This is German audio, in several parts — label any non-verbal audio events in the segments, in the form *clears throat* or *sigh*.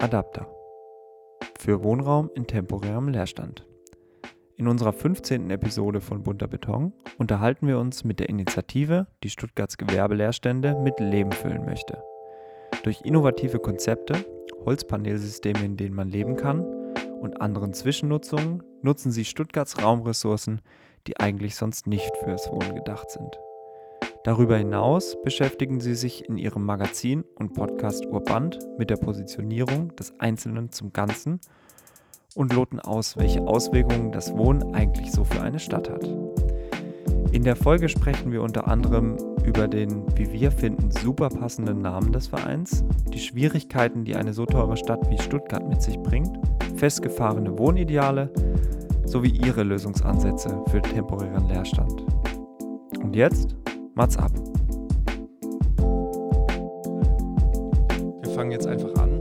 Adapter für Wohnraum in temporärem Leerstand. In unserer 15. Episode von Bunter Beton unterhalten wir uns mit der Initiative, die Stuttgarts Gewerbeleerstände mit Leben füllen möchte. Durch innovative Konzepte, Holzpanelsysteme, in denen man leben kann und anderen Zwischennutzungen nutzen sie Stuttgarts Raumressourcen, die eigentlich sonst nicht fürs Wohnen gedacht sind. Darüber hinaus beschäftigen sie sich in ihrem Magazin und Podcast Urband mit der Positionierung des Einzelnen zum Ganzen und loten aus, welche Auswirkungen das Wohnen eigentlich so für eine Stadt hat. In der Folge sprechen wir unter anderem über den, wie wir finden, super passenden Namen des Vereins, die Schwierigkeiten, die eine so teure Stadt wie Stuttgart mit sich bringt, festgefahrene Wohnideale sowie ihre Lösungsansätze für temporären Leerstand. Und jetzt Mats ab. Wir fangen jetzt einfach an.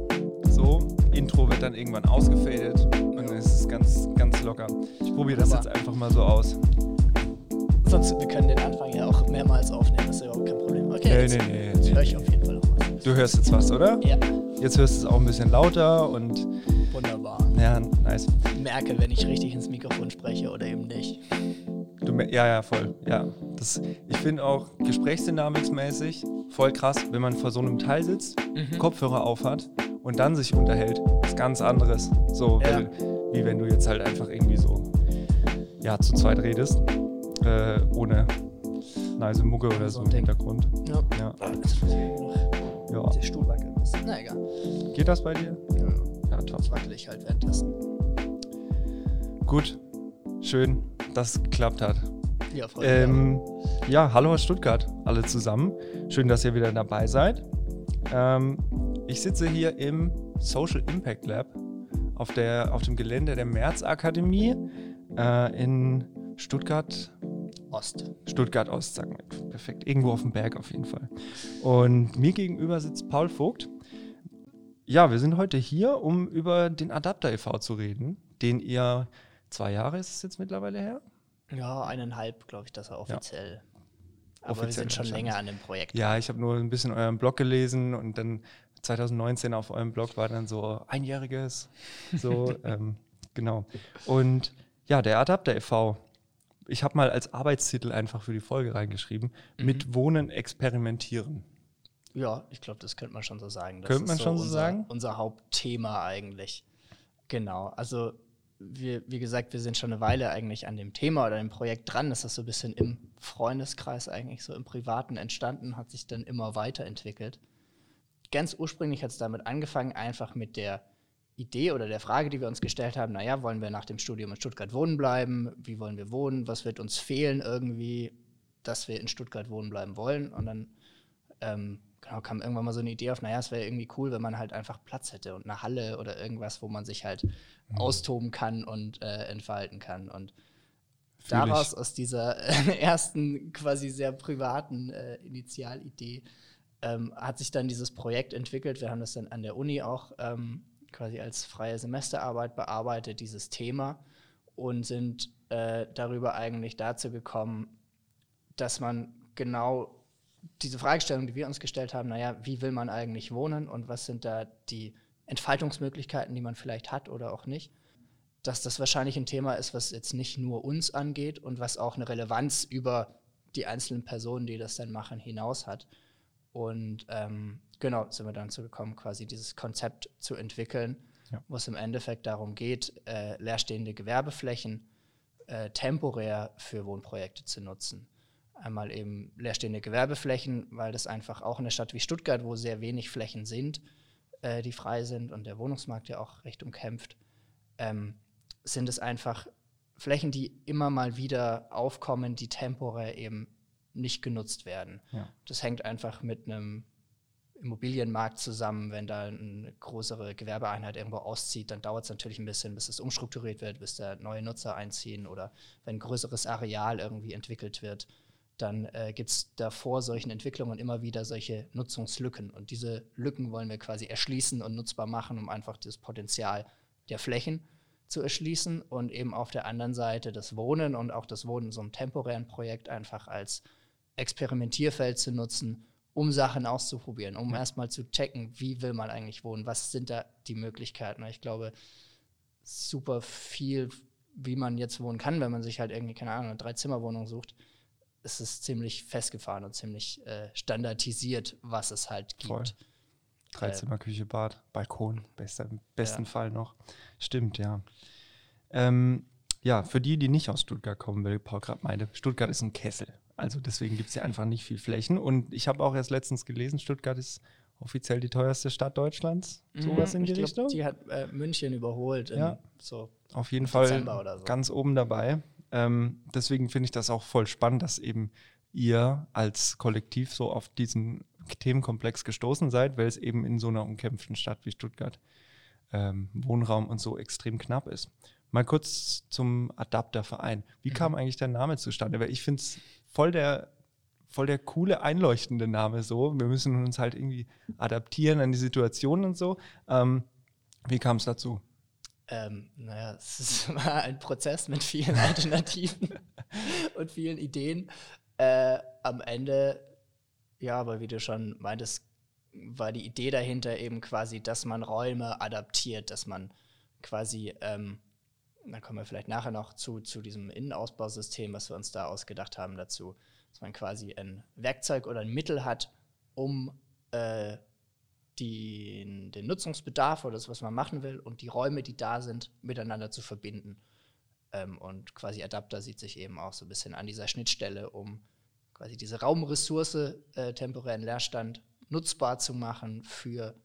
So, Intro wird dann irgendwann ausgefadet und dann ist es ganz, ganz locker. Ich probiere das Aber- jetzt einfach mal so aus. Sonst, wir können den Anfang ja auch mehrmals aufnehmen, das ist ja überhaupt kein Problem. Okay, Nee, jetzt, nee, nee, jetzt nee. höre ich auf jeden Fall was. Du hörst jetzt was, oder? Ja, Jetzt hörst du es auch ein bisschen lauter und wunderbar. ja, nice. Ich merke, wenn ich richtig ins Mikrofon spreche oder eben nicht. Du, ja, ja, voll. Ja, das, ich finde auch gesprächsdynamiksmäßig voll krass, wenn man vor so einem Teil sitzt, Mhm. Kopfhörer aufhat und dann sich unterhält. Das ist ganz anderes. So, Ja. weil, wie wenn du jetzt halt einfach irgendwie so, ja, zu zweit redest, äh, ohne nice Mucke oder so ein im. Hintergrund. Ja. Ja, noch ja. der Stuhl wackeln müssen. Na egal. Geht das bei dir? Ja, Ja, top. jetzt wackel ich halt währenddessen. Gut, schön, dass es geklappt hat. Ja, Ähm, ja, hallo aus Stuttgart, alle zusammen. Schön, dass ihr wieder dabei seid. Ähm, ich sitze hier im Social Impact Lab auf, der, auf dem Gelände der März-Akademie äh, in Stuttgart. Ost. Stuttgart Ost, sagen wir. Perfekt. Irgendwo auf dem Berg auf jeden Fall. Und mir gegenüber sitzt Paul Vogt. Ja, wir sind heute hier, um über den Adapter e.V. zu reden, den ihr zwei Jahre ist es jetzt mittlerweile her? Ja, eineinhalb, glaube ich, dass er offiziell. Aber wir Offiziell sind schon länger an dem Projekt. Ja, ich habe nur ein bisschen euren Blog gelesen und dann 2019 auf eurem Blog war dann so einjähriges. So, *laughs* ähm, genau. Und ja, der Adapter e.V. Ich habe mal als Arbeitstitel einfach für die Folge reingeschrieben: Mit Wohnen experimentieren. Ja, ich glaube, das könnte man schon so sagen. Das Könnte man schon so unser, sagen? Unser Hauptthema eigentlich. Genau. Also, wir, wie gesagt, wir sind schon eine Weile eigentlich an dem Thema oder dem Projekt dran. Das ist so ein bisschen im Freundeskreis eigentlich so im Privaten entstanden, hat sich dann immer weiterentwickelt. Ganz ursprünglich hat es damit angefangen, einfach mit der Idee oder der Frage, die wir uns gestellt haben, naja, wollen wir nach dem Studium in Stuttgart wohnen bleiben? Wie wollen wir wohnen? Was wird uns fehlen irgendwie, dass wir in Stuttgart wohnen bleiben wollen? Und dann ähm, genau, kam irgendwann mal so eine Idee auf, naja, es wäre irgendwie cool, wenn man halt einfach Platz hätte und eine Halle oder irgendwas, wo man sich halt austoben kann und äh, entfalten kann. Und Fühl ich. daraus, aus dieser äh, *laughs* ersten quasi sehr privaten äh, Initialidee, ähm, hat sich dann dieses Projekt entwickelt. Wir haben das dann an der Uni auch ähm, quasi als freie Semesterarbeit bearbeitet, dieses Thema, und sind äh, darüber eigentlich dazu gekommen, dass man genau diese Fragestellung, die wir uns gestellt haben, naja, wie will man eigentlich wohnen und was sind da die Entfaltungsmöglichkeiten, die man vielleicht hat oder auch nicht, dass das wahrscheinlich ein Thema ist, was jetzt nicht nur uns angeht und was auch eine Relevanz über die einzelnen Personen, die das dann machen, hinaus hat. Und ähm, genau, sind wir dann zu gekommen, quasi dieses Konzept zu entwickeln, Ja. wo es im Endeffekt darum geht, äh, leerstehende Gewerbeflächen äh, temporär für Wohnprojekte zu nutzen. Einmal eben leerstehende Gewerbeflächen, weil das einfach auch in einer Stadt wie Stuttgart, wo sehr wenig Flächen sind, äh, die frei sind und der Wohnungsmarkt ja auch recht umkämpft, ähm, sind es einfach Flächen, die immer mal wieder aufkommen, die temporär eben nicht genutzt werden. Ja. Das hängt einfach mit einem Immobilienmarkt zusammen. Wenn da eine größere Gewerbeeinheit irgendwo auszieht, dann dauert es natürlich ein bisschen, bis es umstrukturiert wird, bis da neue Nutzer einziehen oder wenn ein größeres Areal irgendwie entwickelt wird, dann äh, gibt es da vor solchen Entwicklungen immer wieder solche Nutzungslücken. Und diese Lücken wollen wir quasi erschließen und nutzbar machen, um einfach das Potenzial der Flächen zu erschließen und eben auf der anderen Seite das Wohnen und auch das Wohnen in so einem temporären Projekt einfach als Experimentierfeld zu nutzen, um Sachen auszuprobieren, um erstmal zu checken, wie will man eigentlich wohnen, was sind da die Möglichkeiten. Ich glaube, super viel, wie man jetzt wohnen kann, wenn man sich halt irgendwie, keine Ahnung, eine Drei-Zimmer-Wohnung sucht, ist es ziemlich festgefahren und ziemlich äh, standardisiert, was es halt gibt. Voll. Dreizimmer, Küche, Bad, Balkon, bester, im besten ja. Fall noch. Stimmt, ja. Ähm, ja, für die, die nicht aus Stuttgart kommen, weil Paul gerade meinte, Stuttgart ist ein Kessel. Also deswegen gibt es ja einfach nicht viel Flächen. Und ich habe auch erst letztens gelesen, Stuttgart ist offiziell die teuerste Stadt Deutschlands. Mhm, Sowas in die glaub, Richtung. Die hat äh, München überholt. Ja, so auf jeden Fall so. ganz oben dabei. Ähm, deswegen finde ich das auch voll spannend, dass eben ihr als Kollektiv so auf diesen Themenkomplex gestoßen seid, weil es eben in so einer umkämpften Stadt wie Stuttgart ähm, Wohnraum und so extrem knapp ist. Mal kurz zum Adapterverein. Wie mhm. kam eigentlich der Name zustande? Weil ich finde es voll der, voll der coole, einleuchtende Name so. Wir müssen uns halt irgendwie adaptieren an die Situation und so. Ähm, wie kam es dazu? Ähm, naja, *laughs* es war ein Prozess mit vielen *laughs* Alternativen und vielen Ideen. Äh, am Ende, ja, aber wie du schon meintest, war die Idee dahinter eben quasi, dass man Räume adaptiert, dass man quasi, ähm, da kommen wir vielleicht nachher noch zu, zu diesem Innenausbausystem, was wir uns da ausgedacht haben dazu, dass man quasi ein Werkzeug oder ein Mittel hat, um äh, die, den Nutzungsbedarf oder das, was man machen will und die Räume, die da sind, miteinander zu verbinden. Ähm, und quasi Adapter sieht sich eben auch so ein bisschen an dieser Schnittstelle, um quasi diese Raumressource, äh, temporären Leerstand, nutzbar zu machen für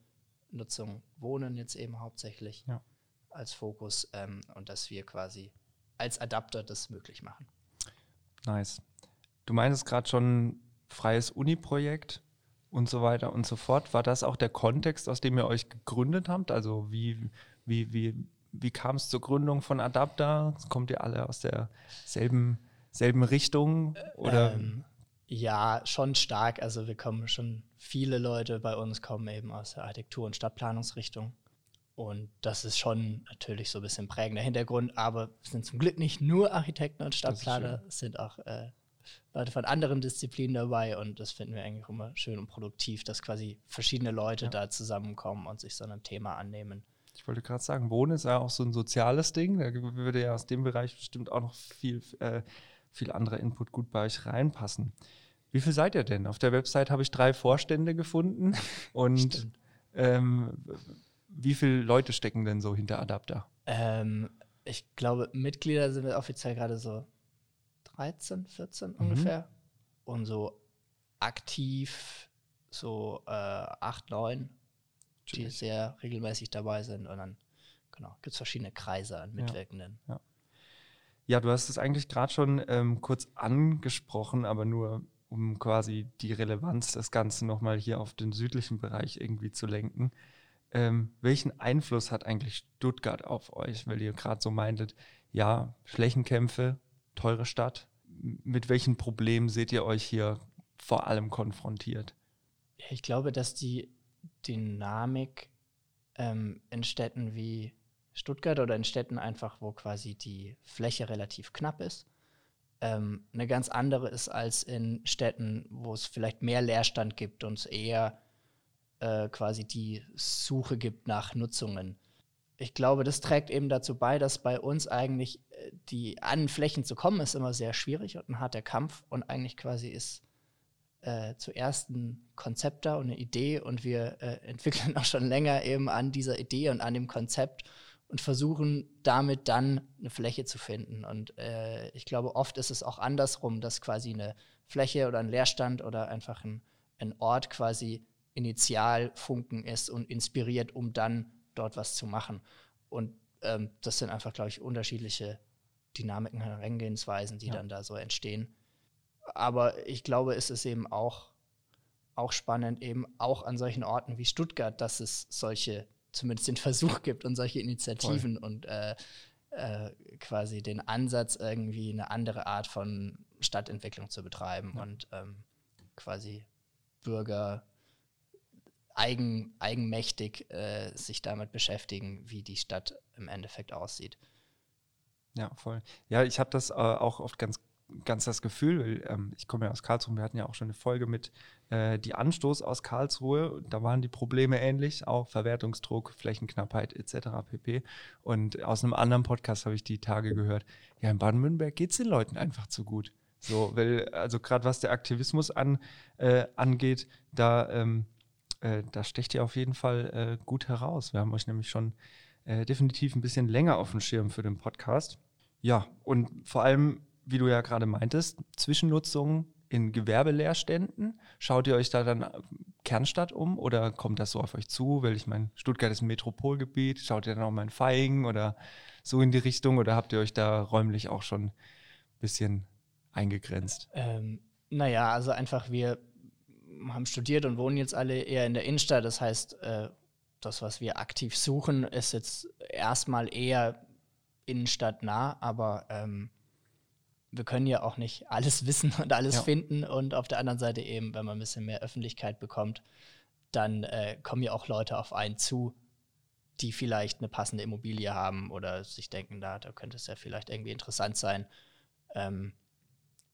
Nutzung Wohnen jetzt eben hauptsächlich ja. als Fokus ähm, und dass wir quasi als Adapter das möglich machen. Nice. Du meinst gerade schon freies Uni-Projekt und so weiter und so fort. War das auch der Kontext, aus dem ihr euch gegründet habt? Also wie, wie, wie, wie kam es zur Gründung von Adapter? Kommt ihr alle aus derselben selben Richtung? Oder? Ähm, ja, schon stark. Also wir kommen schon, viele Leute bei uns kommen eben aus der Architektur- und Stadtplanungsrichtung. Und das ist schon natürlich so ein bisschen prägender Hintergrund, aber es sind zum Glück nicht nur Architekten und Stadtplaner, es sind auch äh, Leute von anderen Disziplinen dabei und das finden wir eigentlich immer schön und produktiv, dass quasi verschiedene Leute ja. da zusammenkommen und sich so einem Thema annehmen. Ich wollte gerade sagen, Wohnen ist ja auch so ein soziales Ding. Da würde ja aus dem Bereich bestimmt auch noch viel, äh, viel anderer Input gut bei euch reinpassen. Wie viel seid ihr denn? Auf der Website habe ich drei Vorstände gefunden. *laughs* Und ähm, wie viele Leute stecken denn so hinter Adapter? Ähm, ich glaube, Mitglieder sind wir offiziell gerade so 13, 14 mhm. ungefähr. Und so aktiv so äh, 8, 9, die sehr regelmäßig dabei sind. Und dann genau, gibt es verschiedene Kreise an Mitwirkenden. Ja, ja. ja du hast es eigentlich gerade schon ähm, kurz angesprochen, aber nur um quasi die Relevanz des Ganzen nochmal hier auf den südlichen Bereich irgendwie zu lenken. Ähm, welchen Einfluss hat eigentlich Stuttgart auf euch? Weil ihr gerade so meintet, ja, Flächenkämpfe, teure Stadt. Mit welchen Problemen seht ihr euch hier vor allem konfrontiert? Ich glaube, dass die Dynamik ähm, in Städten wie Stuttgart oder in Städten einfach, wo quasi die Fläche relativ knapp ist, ähm, eine ganz andere ist als in Städten, wo es vielleicht mehr Leerstand gibt und es eher äh, quasi die Suche gibt nach Nutzungen ich glaube, das trägt eben dazu bei, dass bei uns eigentlich äh, die an Flächen zu kommen, ist immer sehr schwierig und ein harter Kampf. Und eigentlich quasi ist äh, zuerst ein Konzept da und eine Idee und wir äh, *laughs* entwickeln auch schon länger eben an dieser Idee und an dem Konzept und versuchen damit dann eine Fläche zu finden. Und äh, ich glaube, oft ist es auch andersrum, dass quasi eine Fläche oder ein Leerstand oder einfach ein, ein Ort quasi Initialfunken ist und inspiriert, um dann dort was zu machen. Und ähm, das sind einfach, glaube ich, unterschiedliche Dynamiken, Herangehensweisen, die ja. dann da so entstehen. Aber ich glaube, es ist eben auch, auch spannend, eben auch an solchen Orten wie Stuttgart, dass es solche, zumindest den Versuch gibt und solche Initiativen Voll. und äh, äh, quasi den Ansatz, irgendwie eine andere Art von Stadtentwicklung zu betreiben ja. und ähm, quasi Bürger eigen, eigenmächtig äh, sich damit beschäftigen, wie die Stadt im Endeffekt aussieht. Ja, voll. Ja, ich habe das äh, auch oft ganz ganz das Gefühl, weil, ähm, ich komme ja aus Karlsruhe, wir hatten ja auch schon eine Folge mit äh, Die Anstoß aus Karlsruhe, da waren die Probleme ähnlich, auch Verwertungsdruck, Flächenknappheit etc. pp. Und aus einem anderen Podcast habe ich die Tage gehört, ja, in Baden-Württemberg geht es den Leuten einfach zu gut. So, weil, also gerade was der Aktivismus an, äh, angeht, da, ähm, äh, da stecht ihr auf jeden Fall äh, gut heraus. Wir haben euch nämlich schon äh, definitiv ein bisschen länger auf dem Schirm für den Podcast. Ja, und vor allem, wie du ja gerade meintest, Zwischennutzung in Gewerbelehrständen. Schaut ihr euch da dann Kernstadt um oder kommt das so auf euch zu? Weil ich meine, Stuttgart ist ein Metropolgebiet. Schaut ihr dann auch mal in Feigen oder so in die Richtung oder habt ihr euch da räumlich auch schon ein bisschen eingegrenzt? Ähm, naja, also einfach wir haben studiert und wohnen jetzt alle eher in der Innenstadt. Das heißt, äh, das, was wir aktiv suchen, ist jetzt erstmal eher innenstadtnah, aber ähm, wir können ja auch nicht alles *laughs* wissen und alles ja. finden. Und auf der anderen Seite eben, wenn man ein bisschen mehr Öffentlichkeit bekommt, dann äh, kommen ja auch Leute auf einen zu, die vielleicht eine passende Immobilie haben oder sich denken, da, da könnte es ja vielleicht irgendwie interessant sein. Ähm,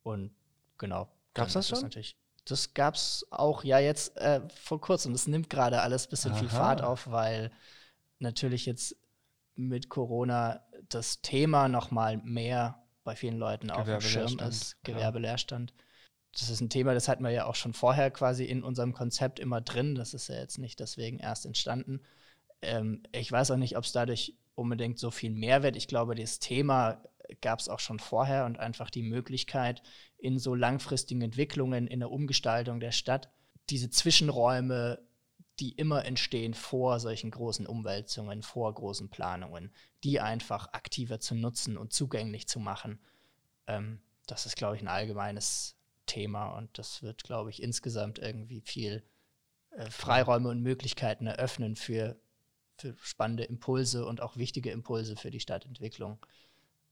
und genau. Gab es das schon? Natürlich, das gab es auch ja jetzt äh, vor kurzem. Das nimmt gerade alles ein bisschen Aha. viel Fahrt auf, weil natürlich jetzt mit Corona das Thema noch mal mehr bei vielen Leuten auf dem Schirm ist, Gewerbeleerstand. Ja. Das ist ein Thema, das hatten wir ja auch schon vorher quasi in unserem Konzept immer drin. Das ist ja jetzt nicht deswegen erst entstanden. Ähm, ich weiß auch nicht, ob es dadurch unbedingt so viel Mehrwert. Ich glaube, das Thema gab es auch schon vorher und einfach die Möglichkeit, in so langfristigen Entwicklungen, in der Umgestaltung der Stadt, diese Zwischenräume, die immer entstehen vor solchen großen Umwälzungen, vor großen Planungen, die einfach aktiver zu nutzen und zugänglich zu machen. Ähm, das ist, glaube ich, ein allgemeines Thema und das wird, glaube ich, insgesamt irgendwie viel äh, Freiräume und Möglichkeiten eröffnen für, für spannende Impulse und auch wichtige Impulse für die Stadtentwicklung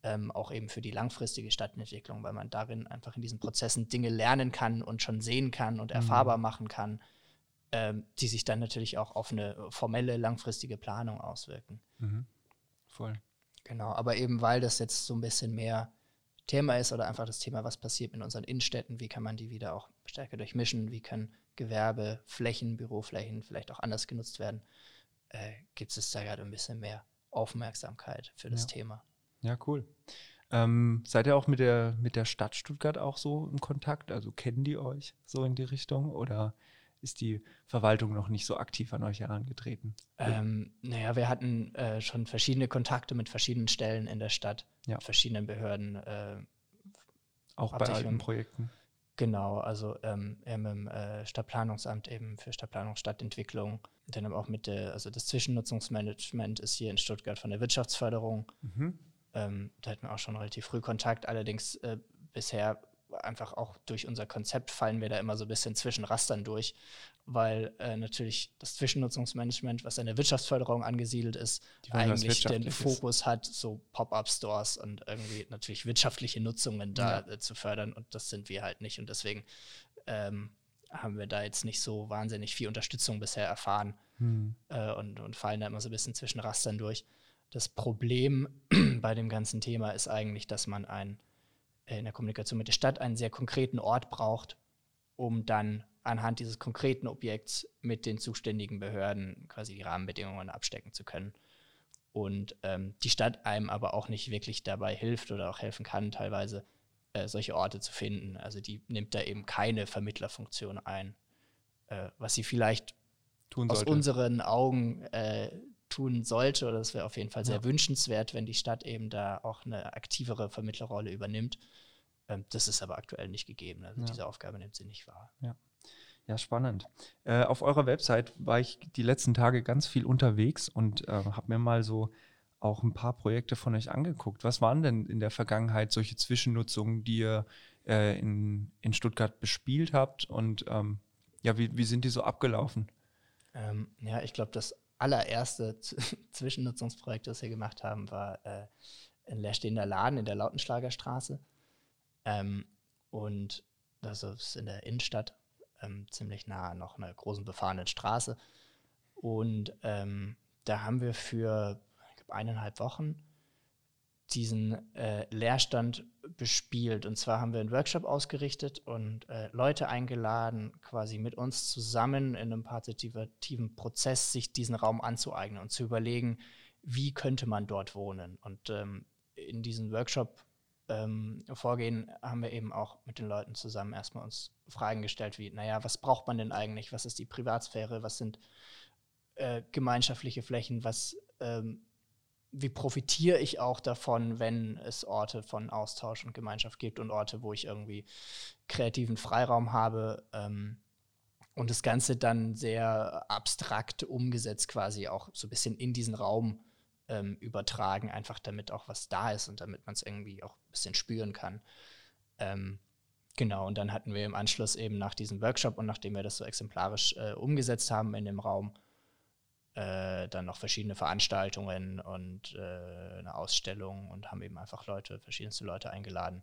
ähm, auch eben für die langfristige Stadtentwicklung, weil man darin einfach in diesen Prozessen Dinge lernen kann und schon sehen kann und mhm. erfahrbar machen kann, ähm, die sich dann natürlich auch auf eine formelle, langfristige Planung auswirken. Mhm. Voll. Genau, aber eben weil das jetzt so ein bisschen mehr Thema ist oder einfach das Thema, was passiert in unseren Innenstädten, wie kann man die wieder auch stärker durchmischen, wie können Gewerbeflächen, Büroflächen vielleicht auch anders genutzt werden, äh, gibt es da gerade ein bisschen mehr Aufmerksamkeit für das ja. Thema. Ja, cool. Ähm, seid ihr auch mit der, mit der Stadt Stuttgart auch so im Kontakt? Also kennen die euch so in die Richtung oder ist die Verwaltung noch nicht so aktiv an euch herangetreten? Ähm, naja, wir hatten äh, schon verschiedene Kontakte mit verschiedenen Stellen in der Stadt, ja. verschiedenen Behörden. Äh, auch bei alten Projekten. Genau, also ähm, im äh, Stadtplanungsamt eben für Stadtplanung, Stadtentwicklung. Dann auch mit der, also das Zwischennutzungsmanagement ist hier in Stuttgart von der Wirtschaftsförderung. Mhm. Ähm, da hatten wir auch schon relativ früh Kontakt. Allerdings äh, bisher einfach auch durch unser Konzept fallen wir da immer so ein bisschen zwischen Rastern durch, weil äh, natürlich das Zwischennutzungsmanagement, was in der Wirtschaftsförderung angesiedelt ist, eigentlich den Fokus hat, so Pop-up-Stores und irgendwie natürlich wirtschaftliche Nutzungen da ja. äh, zu fördern. Und das sind wir halt nicht. Und deswegen ähm, haben wir da jetzt nicht so wahnsinnig viel Unterstützung bisher erfahren hm. äh, und, und fallen da immer so ein bisschen zwischen Rastern durch. Das Problem *clears throat* bei dem ganzen Thema ist eigentlich, dass man ein, in der Kommunikation mit der Stadt einen sehr konkreten Ort braucht, um dann anhand dieses konkreten Objekts mit den zuständigen Behörden quasi die Rahmenbedingungen abstecken zu können. Und ähm, die Stadt einem aber auch nicht wirklich dabei hilft oder auch helfen kann, teilweise äh, solche Orte zu finden. Also die nimmt da eben keine Vermittlerfunktion ein, äh, was sie vielleicht Tun aus unseren Augen äh, tun sollte, oder das wäre auf jeden Fall sehr ja. wünschenswert, wenn die Stadt eben da auch eine aktivere Vermittlerrolle übernimmt. Ähm, das ist aber aktuell nicht gegeben. Also ja. diese Aufgabe nimmt sie nicht wahr. Ja. Ja, spannend. Äh, auf eurer Website war ich die letzten Tage ganz viel unterwegs und äh, habe mir mal so auch ein paar Projekte von euch angeguckt. Was waren denn in der Vergangenheit solche Zwischennutzungen, die ihr äh, in, in Stuttgart bespielt habt und ähm, ja, wie, wie sind die so abgelaufen? Ähm, ja, ich glaube, das allererste *laughs* Zwischennutzungsprojekt, das wir gemacht haben, war äh, ein leerstehender Laden in der Lautenschlagerstraße. Ähm, und das ist in der Innenstadt, ähm, ziemlich nah noch einer großen befahrenen Straße. Und ähm, da haben wir für glaub, eineinhalb Wochen diesen äh, Leerstand bespielt. Und zwar haben wir einen Workshop ausgerichtet und äh, Leute eingeladen, quasi mit uns zusammen in einem partizipativen Prozess sich diesen Raum anzueignen und zu überlegen, wie könnte man dort wohnen. Und ähm, in diesem Workshop ähm, vorgehen, haben wir eben auch mit den Leuten zusammen erstmal uns Fragen gestellt, wie, naja, was braucht man denn eigentlich? Was ist die Privatsphäre? Was sind äh, gemeinschaftliche Flächen? Was ähm, wie profitiere ich auch davon, wenn es Orte von Austausch und Gemeinschaft gibt und Orte, wo ich irgendwie kreativen Freiraum habe ähm, und das Ganze dann sehr abstrakt umgesetzt quasi auch so ein bisschen in diesen Raum ähm, übertragen, einfach damit auch was da ist und damit man es irgendwie auch ein bisschen spüren kann. Ähm, genau, und dann hatten wir im Anschluss eben nach diesem Workshop und nachdem wir das so exemplarisch äh, umgesetzt haben in dem Raum, äh, dann noch verschiedene Veranstaltungen und äh, eine Ausstellung und haben eben einfach Leute, verschiedenste Leute eingeladen,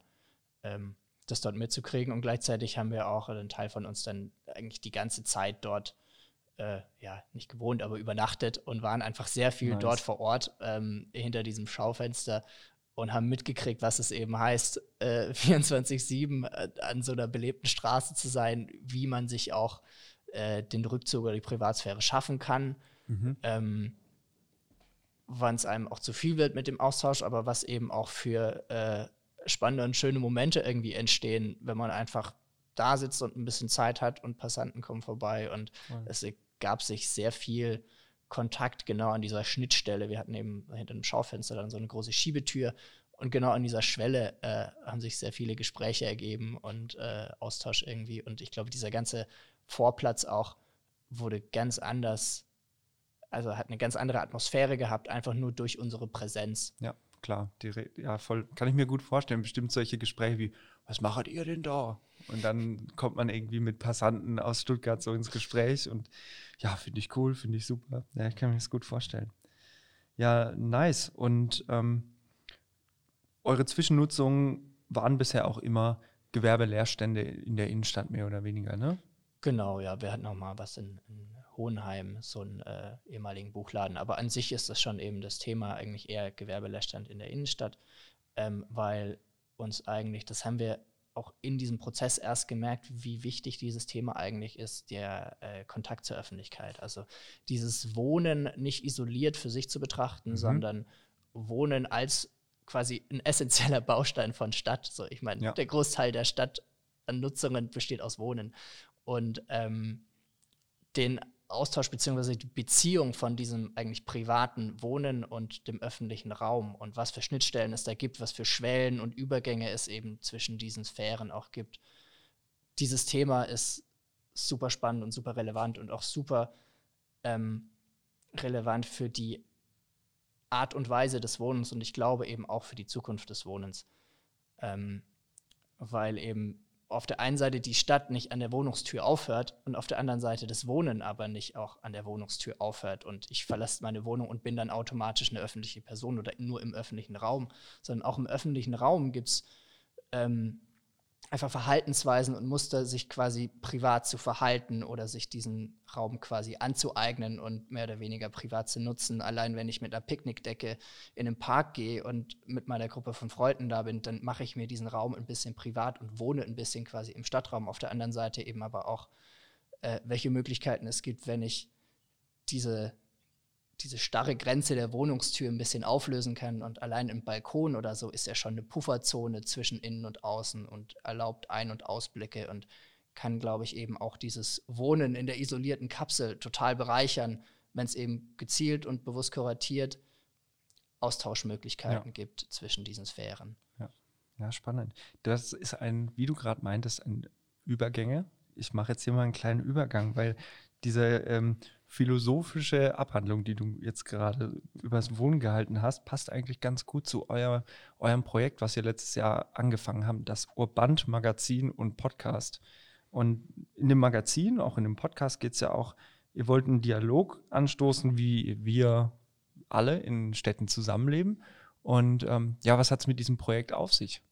ähm, das dort mitzukriegen. Und gleichzeitig haben wir auch einen Teil von uns dann eigentlich die ganze Zeit dort, äh, ja, nicht gewohnt, aber übernachtet und waren einfach sehr viel nice. dort vor Ort ähm, hinter diesem Schaufenster und haben mitgekriegt, was es eben heißt, äh, *laughs* 24-7 äh, an so einer belebten Straße zu sein, wie man sich auch äh, den Rückzug oder die Privatsphäre schaffen kann Mhm. Ähm, wann es einem auch zu viel wird mit dem Austausch, aber was eben auch für äh, spannende und schöne Momente irgendwie entstehen, wenn man einfach da sitzt und ein bisschen Zeit hat und Passanten kommen vorbei und mhm. es gab sich sehr viel Kontakt genau an dieser Schnittstelle. Wir hatten eben hinter dem Schaufenster dann so eine große Schiebetür und genau an dieser Schwelle äh, haben sich sehr viele Gespräche ergeben und äh, Austausch irgendwie und ich glaube, dieser ganze Vorplatz auch wurde ganz anders also hat eine ganz andere Atmosphäre gehabt, einfach nur durch unsere Präsenz. Ja, klar. Die, ja, voll. Kann ich mir gut vorstellen. Bestimmt solche Gespräche wie, was macht ihr denn da? Und dann kommt man irgendwie mit Passanten aus Stuttgart so ins Gespräch und ja, finde ich cool, finde ich super. Ja, ich kann mir das gut vorstellen. Ja, nice. Und ähm, eure Zwischennutzungen waren bisher auch immer Gewerbeleerstände in der Innenstadt mehr oder weniger, ne? Genau, ja. Wir hatten auch mal was in, in Hohenheim, so einen äh, ehemaligen Buchladen. Aber an sich ist das schon eben das Thema eigentlich eher Gewerbeleerstand in der Innenstadt, ähm, weil uns eigentlich, das haben wir auch in diesem Prozess erst gemerkt, wie wichtig dieses Thema eigentlich ist, der äh, Kontakt zur Öffentlichkeit. Also dieses Wohnen nicht isoliert für sich zu betrachten, mhm. sondern Wohnen als quasi ein essentieller *laughs* Baustein von Stadt. So, ich meine, ja. der Großteil der Stadt an Nutzungen besteht aus Wohnen. Und ähm, den Austausch bzw. die Beziehung von diesem eigentlich privaten Wohnen und dem öffentlichen Raum und was für Schnittstellen es da gibt, was für Schwellen und Übergänge es eben zwischen diesen Sphären auch gibt. Dieses Thema ist super spannend und super relevant und auch super ähm, relevant für die Art und Weise des Wohnens und ich glaube eben auch für die Zukunft des Wohnens, ähm, weil eben auf der einen Seite die Stadt nicht an der Wohnungstür aufhört und auf der anderen Seite das Wohnen aber nicht auch an der Wohnungstür aufhört. Und ich verlasse meine Wohnung und bin dann automatisch eine öffentliche Person oder nur im öffentlichen Raum, sondern auch im öffentlichen Raum gibt es ähm, einfach Verhaltensweisen und Muster, sich quasi privat zu verhalten oder sich diesen Raum quasi anzueignen und mehr oder weniger privat zu nutzen. Allein wenn ich mit einer Picknickdecke in den Park gehe und mit meiner Gruppe von Freunden da bin, dann mache ich mir diesen Raum ein bisschen privat und wohne ein bisschen quasi im Stadtraum. Auf der anderen Seite eben aber auch, äh, welche Möglichkeiten es gibt, wenn ich diese diese starre Grenze der Wohnungstür ein bisschen auflösen kann. Und allein im Balkon oder so ist ja schon eine Pufferzone zwischen innen und außen und erlaubt Ein- und Ausblicke und kann, glaube ich, eben auch dieses Wohnen in der isolierten Kapsel total bereichern, wenn es eben gezielt und bewusst kuratiert Austauschmöglichkeiten ja. gibt zwischen diesen Sphären. Ja. ja, spannend. Das ist ein, wie du gerade meintest, ein Übergänge. Ich mache jetzt hier mal einen kleinen Übergang, weil diese ähm, philosophische Abhandlung, die du jetzt gerade übers Wohnen gehalten hast, passt eigentlich ganz gut zu euer, eurem Projekt, was ihr letztes Jahr angefangen habt, das Urband Magazin und Podcast. Und in dem Magazin, auch in dem Podcast geht es ja auch, ihr wollt einen Dialog anstoßen, wie wir alle in Städten zusammenleben. Und ähm, ja, was hat es mit diesem Projekt auf sich?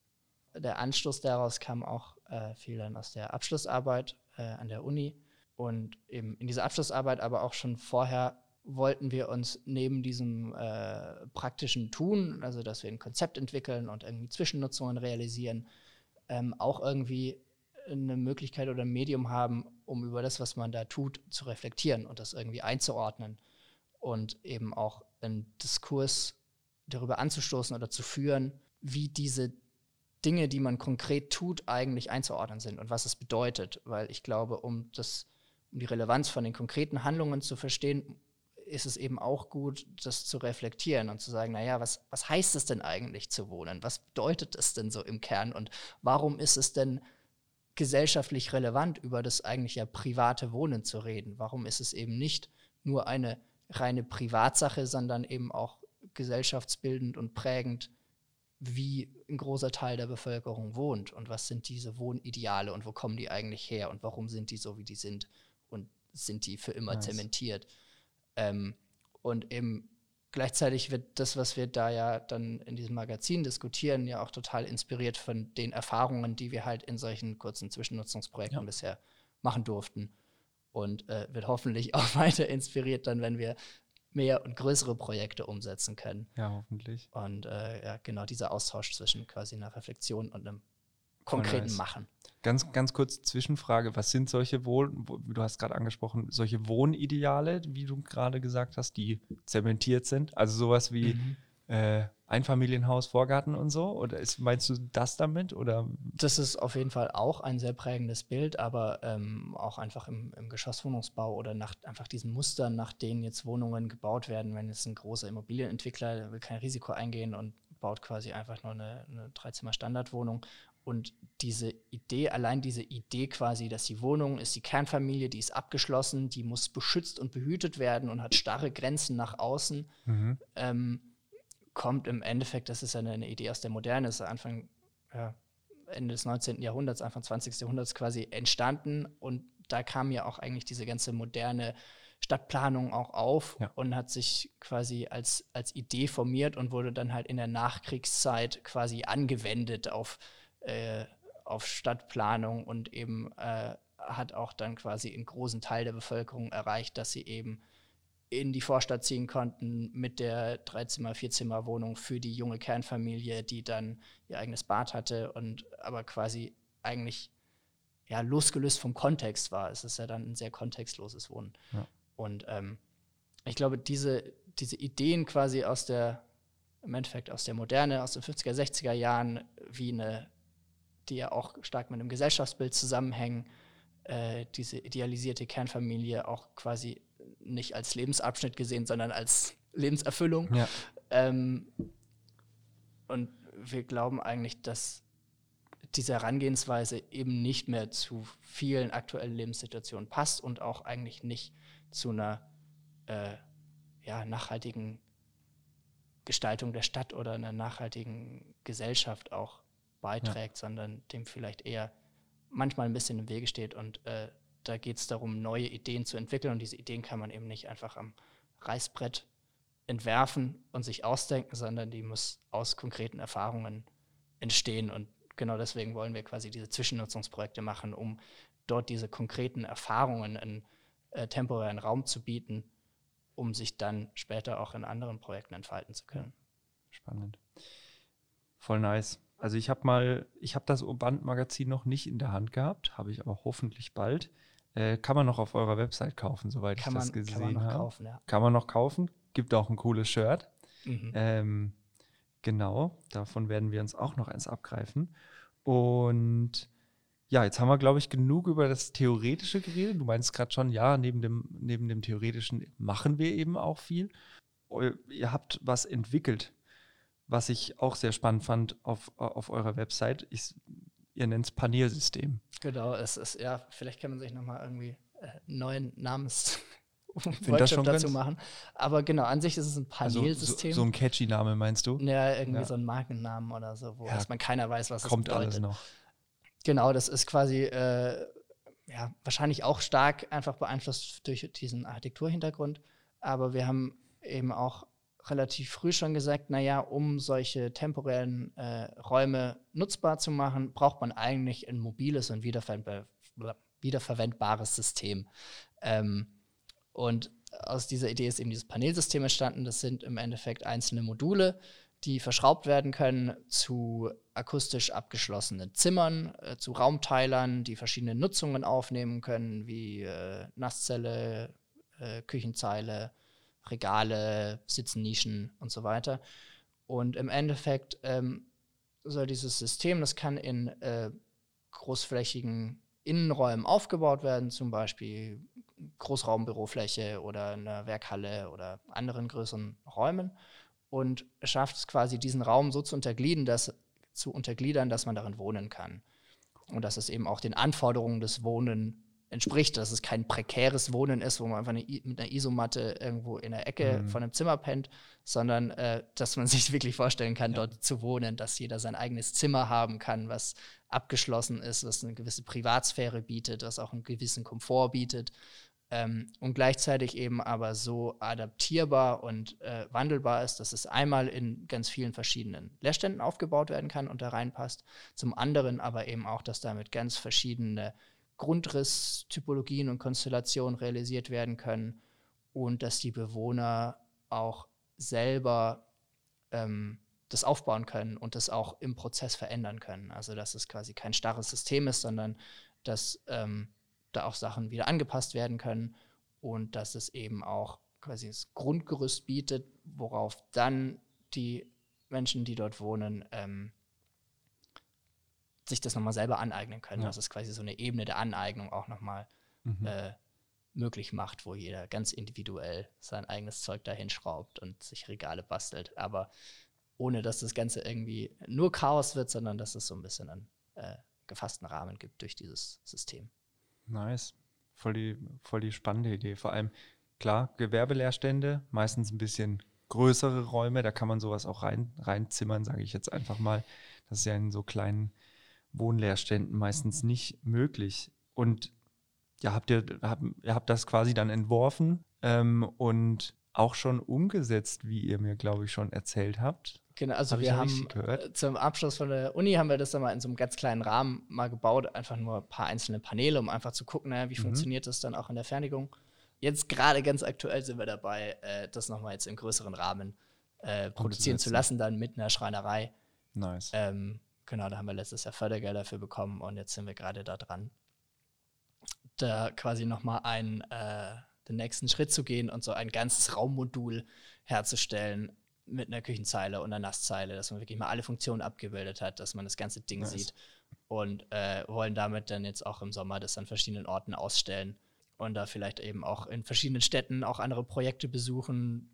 Der Anstoß daraus kam auch äh, viel dann aus der Abschlussarbeit äh, an der Uni und eben in dieser Abschlussarbeit, aber auch schon vorher wollten wir uns neben diesem äh, praktischen Tun, also dass wir ein Konzept entwickeln und irgendwie Zwischennutzungen realisieren, ähm, auch irgendwie eine Möglichkeit oder ein Medium haben, um über das, was man da tut, zu reflektieren und das irgendwie einzuordnen und eben auch einen Diskurs darüber anzustoßen oder zu führen, wie diese Dinge, die man konkret tut, eigentlich einzuordnen sind und was es bedeutet. Weil ich glaube, um das, um die Relevanz von den konkreten Handlungen zu verstehen, ist es eben auch gut, das zu reflektieren und zu sagen, naja, was, was heißt es denn eigentlich zu wohnen? Was bedeutet es denn so im Kern? Und warum ist es denn gesellschaftlich relevant, über das eigentlich ja private Wohnen zu reden? Warum ist es eben nicht nur eine reine Privatsache, sondern eben auch gesellschaftsbildend und prägend, wie ein großer Teil der Bevölkerung wohnt und was sind diese Wohnideale und wo kommen die eigentlich her und warum sind die so, wie die sind und sind die für immer nice. zementiert. Ähm, und eben gleichzeitig wird das, was wir da ja dann in diesem Magazin diskutieren, ja auch total inspiriert von den Erfahrungen, die wir halt in solchen kurzen Zwischennutzungsprojekten ja. bisher machen durften. Und äh, wird hoffentlich *laughs* auch weiter inspiriert dann, wenn wir mehr und größere Projekte umsetzen können. Ja, hoffentlich. Und äh, ja, genau dieser Austausch zwischen quasi einer Reflexion und einem konkreten nice. Machen. Ganz, ganz kurz Zwischenfrage, was sind solche Wohn, du hast gerade angesprochen, solche Wohnideale, wie du gerade gesagt hast, die zementiert sind? Also sowas wie mhm. äh, Einfamilienhaus, Vorgarten und so? Oder ist, meinst du das damit? Oder? Das ist auf jeden Fall auch ein sehr prägendes Bild, aber ähm, auch einfach im, im, Geschosswohnungsbau oder nach einfach diesen Mustern, nach denen jetzt Wohnungen gebaut werden, wenn jetzt ein großer Immobilienentwickler will kein Risiko eingehen und baut quasi einfach nur eine, eine Dreizimmer-Standardwohnung und diese Idee, allein diese Idee quasi, dass die Wohnung ist die Kernfamilie, die ist abgeschlossen, die muss beschützt und behütet werden und hat starre Grenzen nach außen, mhm. ähm, kommt im Endeffekt, das ist ja eine, eine Idee aus der Moderne, ist Anfang, ja, Ende des 19. Jahrhunderts, Anfang 20. Jahrhunderts quasi entstanden und da kam ja auch eigentlich diese ganze moderne Stadtplanung auch auf ja. und hat sich quasi als, als Idee formiert und wurde dann halt in der Nachkriegszeit quasi angewendet auf äh, auf Stadtplanung und eben äh, hat auch dann quasi einen großen Teil der Bevölkerung erreicht, dass sie eben in die Vorstadt ziehen konnten mit der Dreizimmer-, Vierzimmer-Wohnung für die junge Kernfamilie, die dann ihr eigenes Bad hatte und aber quasi eigentlich ja, losgelöst vom Kontext war. Es ist ja dann ein sehr kontextloses Wohnen. Ja. Und ähm, ich glaube, diese, diese Ideen quasi aus der, im Endeffekt aus der Moderne, aus den 50er, 60er Jahren, wie eine die ja auch stark mit einem Gesellschaftsbild zusammenhängen, äh, diese idealisierte Kernfamilie auch quasi nicht als Lebensabschnitt gesehen, sondern als Lebenserfüllung. Ja. Ähm, und wir glauben eigentlich, dass diese Herangehensweise eben nicht mehr zu vielen aktuellen Lebenssituationen passt und auch eigentlich nicht zu einer äh, ja, nachhaltigen Gestaltung der Stadt oder einer nachhaltigen Gesellschaft auch beiträgt, ja. sondern dem vielleicht eher manchmal ein bisschen im Wege steht. Und äh, da geht es darum, neue Ideen zu entwickeln. Und diese Ideen kann man eben nicht einfach am Reißbrett entwerfen und sich ausdenken, sondern die muss aus konkreten Erfahrungen entstehen. Und genau deswegen wollen wir quasi diese Zwischennutzungsprojekte machen, um dort diese konkreten Erfahrungen in äh, temporären Raum zu bieten, um sich dann später auch in anderen Projekten entfalten zu können. Spannend. Voll nice. Also ich habe mal, ich habe das Band-Magazin noch nicht in der Hand gehabt, habe ich aber hoffentlich bald. Äh, kann man noch auf eurer Website kaufen, soweit kann ich man, das gesehen habe. Kann man noch habe. kaufen, ja. Kann man noch kaufen. Gibt auch ein cooles Shirt. Mhm. Ähm, genau, davon werden wir uns auch noch eins abgreifen. Und ja, jetzt haben wir, glaube ich, genug über das Theoretische geredet. Du meinst gerade schon, ja, neben dem, neben dem Theoretischen machen wir eben auch viel. Ihr habt was entwickelt was ich auch sehr spannend fand auf, auf eurer Website. Ich, ihr nennt es Panelsystem. Genau, es ist, ja, vielleicht kann man sich nochmal irgendwie äh, neuen Namens *laughs* Workshop dazu machen. Aber genau, an sich ist es ein Panelsystem. Also so, so, ein catchy Name meinst du? Ja, irgendwie ja. so ein Markennamen oder so, wo ja, man keiner weiß, was kommt es bedeutet. alles noch. Genau, das ist quasi äh, ja, wahrscheinlich auch stark einfach beeinflusst durch diesen Architekturhintergrund. Aber wir haben eben auch relativ früh schon gesagt, naja, um solche temporären äh, Räume nutzbar zu machen, braucht man eigentlich ein mobiles und wiederverwendbar, wiederverwendbares System. Ähm, und aus dieser Idee ist eben dieses Panelsystem entstanden. Das sind im Endeffekt einzelne Module, die verschraubt werden können zu akustisch abgeschlossenen Zimmern, äh, zu Raumteilern, die verschiedene Nutzungen aufnehmen können, wie äh, Nasszelle, äh, Küchenzeile, Regale, Sitznischen und so weiter. Und im Endeffekt ähm, soll dieses System, das kann in äh, großflächigen Innenräumen aufgebaut werden, zum Beispiel Großraumbürofläche oder eine Werkhalle oder anderen größeren Räumen und schafft es quasi, diesen Raum so zu untergliedern, dass, zu untergliedern, dass man darin wohnen kann. Und dass es eben auch den Anforderungen des Wohnen entspricht, dass es kein prekäres Wohnen ist, wo man einfach eine, mit einer Isomatte irgendwo in der Ecke mhm. von einem Zimmer pennt, sondern äh, dass man *laughs* sich wirklich vorstellen kann, ja. dort zu wohnen, dass jeder sein eigenes Zimmer haben kann, was abgeschlossen ist, was eine gewisse Privatsphäre bietet, was auch einen gewissen Komfort bietet ähm, und gleichzeitig eben aber so adaptierbar und äh, wandelbar ist, dass es einmal in ganz vielen verschiedenen Leerständen aufgebaut werden kann und da reinpasst. Zum anderen aber eben auch, dass damit ganz verschiedene Grundrisstypologien und Konstellationen realisiert werden können und dass die Bewohner auch selber ähm, das aufbauen können und das auch im Prozess verändern können. Also dass es quasi kein starres System ist, sondern dass ähm, da auch Sachen wieder angepasst werden können und dass es eben auch quasi das Grundgerüst bietet, worauf dann die Menschen, die dort wohnen, ähm, sich das nochmal selber aneignen können. Ja. Dass es quasi so eine Ebene der Aneignung auch nochmal mhm. äh, möglich macht, wo jeder ganz individuell sein eigenes Zeug dahin schraubt und sich Regale bastelt. Aber ohne dass das Ganze irgendwie nur Chaos wird, sondern dass es so ein bisschen einen äh, gefassten Rahmen gibt durch dieses System. Nice. Voll die, voll die spannende Idee. Vor allem, klar, Gewerbelehrstände, meistens ein bisschen größere Räume, da kann man sowas auch rein, reinzimmern, sage ich jetzt einfach mal. Das ist ja in so kleinen Wohnlehrständen meistens nicht möglich. Und ja, habt ihr, habt, ihr habt das quasi dann entworfen ähm, und auch schon umgesetzt, wie ihr mir, glaube ich, schon erzählt habt. Genau, also Hab wir haben zum Abschluss von der Uni haben wir das dann mal in so einem ganz kleinen Rahmen mal gebaut, einfach nur ein paar einzelne Paneele, um einfach zu gucken, naja, wie mhm. funktioniert das dann auch in der Fertigung. Jetzt gerade ganz aktuell sind wir dabei, äh, das nochmal jetzt im größeren Rahmen äh, produzieren zu lassen, dann mit einer Schreinerei. Nice. Ähm, genau, da haben wir letztes Jahr Fördergelder dafür bekommen und jetzt sind wir gerade da dran, da quasi nochmal einen, äh, den nächsten Schritt zu gehen und so ein ganzes Raummodul herzustellen, mit einer Küchenzeile und einer Nasszeile, dass man wirklich mal alle Funktionen abgebildet hat, dass man das ganze Ding nice. sieht. Und äh, wollen damit dann jetzt auch im Sommer das an verschiedenen Orten ausstellen und da vielleicht eben auch in verschiedenen Städten auch andere Projekte besuchen